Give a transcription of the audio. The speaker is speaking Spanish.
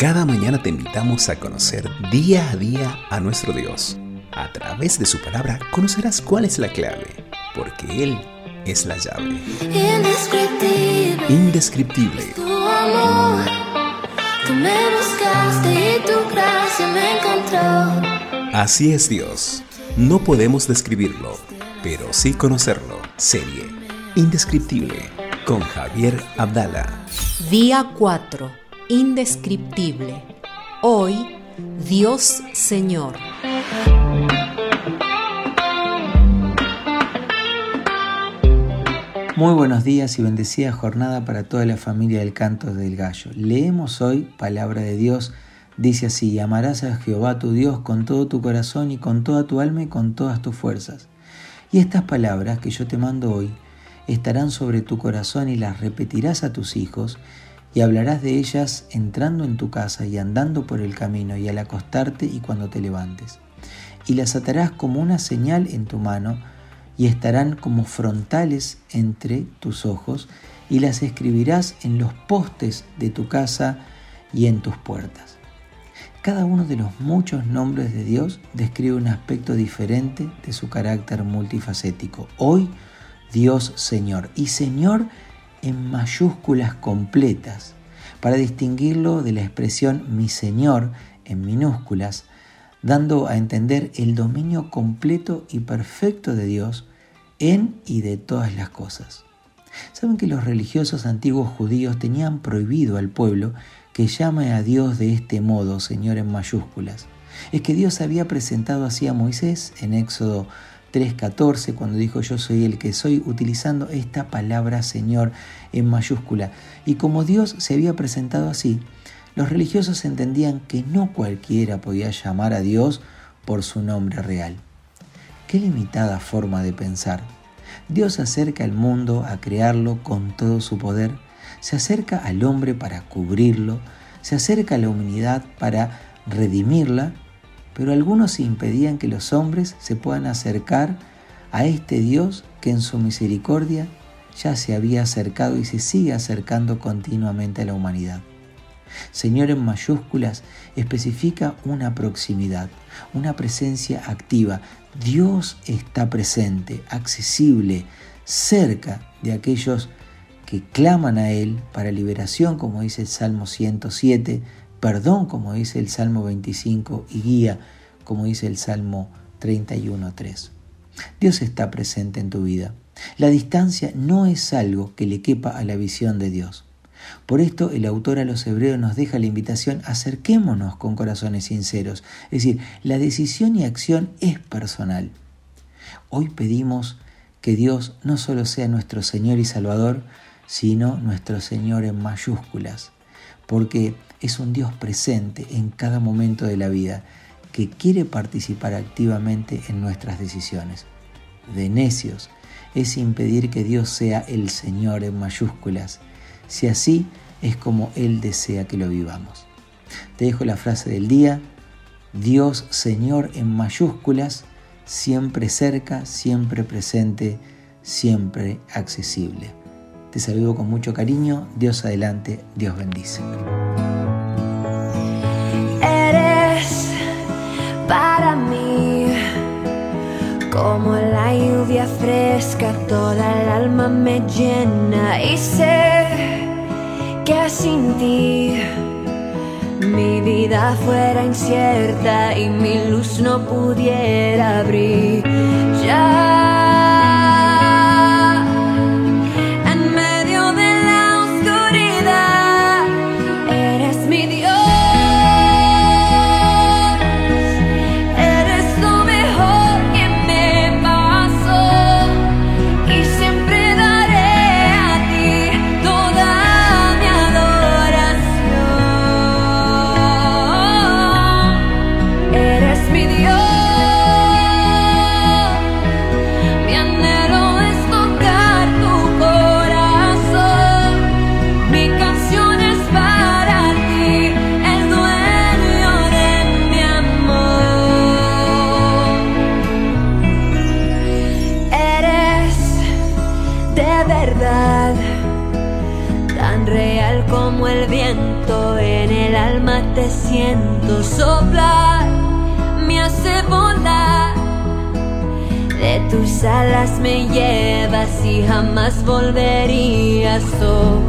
Cada mañana te invitamos a conocer día a día a nuestro Dios. A través de su palabra conocerás cuál es la clave, porque Él es la llave. Indescriptible. Indescriptible. Tu amor. Tú me buscaste y tu gracia me encontró. Así es Dios. No podemos describirlo, pero sí conocerlo. Serie Indescriptible con Javier Abdala. Día 4. Indescriptible. Hoy, Dios Señor. Muy buenos días y bendecida jornada para toda la familia del canto del gallo. Leemos hoy palabra de Dios. Dice así, amarás a Jehová tu Dios con todo tu corazón y con toda tu alma y con todas tus fuerzas. Y estas palabras que yo te mando hoy estarán sobre tu corazón y las repetirás a tus hijos y hablarás de ellas entrando en tu casa y andando por el camino y al acostarte y cuando te levantes. Y las atarás como una señal en tu mano y estarán como frontales entre tus ojos y las escribirás en los postes de tu casa y en tus puertas. Cada uno de los muchos nombres de Dios describe un aspecto diferente de su carácter multifacético. Hoy, Dios Señor. Y Señor en mayúsculas completas, para distinguirlo de la expresión mi Señor en minúsculas, dando a entender el dominio completo y perfecto de Dios en y de todas las cosas. Saben que los religiosos antiguos judíos tenían prohibido al pueblo que llame a Dios de este modo, Señor en mayúsculas. Es que Dios había presentado así a Moisés en Éxodo 3.14 cuando dijo yo soy el que soy, utilizando esta palabra Señor en mayúscula. Y como Dios se había presentado así, los religiosos entendían que no cualquiera podía llamar a Dios por su nombre real. Qué limitada forma de pensar. Dios acerca al mundo a crearlo con todo su poder, se acerca al hombre para cubrirlo, se acerca a la humanidad para redimirla, pero algunos impedían que los hombres se puedan acercar a este Dios que en su misericordia ya se había acercado y se sigue acercando continuamente a la humanidad. Señor en mayúsculas especifica una proximidad, una presencia activa. Dios está presente, accesible, cerca de aquellos que claman a Él para liberación, como dice el Salmo 107, perdón, como dice el Salmo 25, y guía, como dice el Salmo 31.3. Dios está presente en tu vida. La distancia no es algo que le quepa a la visión de Dios. Por esto el autor a los hebreos nos deja la invitación, acerquémonos con corazones sinceros. Es decir, la decisión y acción es personal. Hoy pedimos que Dios no solo sea nuestro Señor y Salvador, sino nuestro Señor en mayúsculas, porque es un Dios presente en cada momento de la vida que quiere participar activamente en nuestras decisiones. De necios es impedir que Dios sea el Señor en mayúsculas si así es como Él desea que lo vivamos. Te dejo la frase del día, Dios Señor en mayúsculas, siempre cerca, siempre presente, siempre accesible. Te saludo con mucho cariño, Dios adelante, Dios bendice. Eres para mí como la lluvia fresca, toda el alma me llena y sé que sin ti mi vida fuera incierta y mi luz no pudiera brillar. viento en el alma te siento soplar, me hace volar. De tus alas me llevas y jamás volverías. Oh,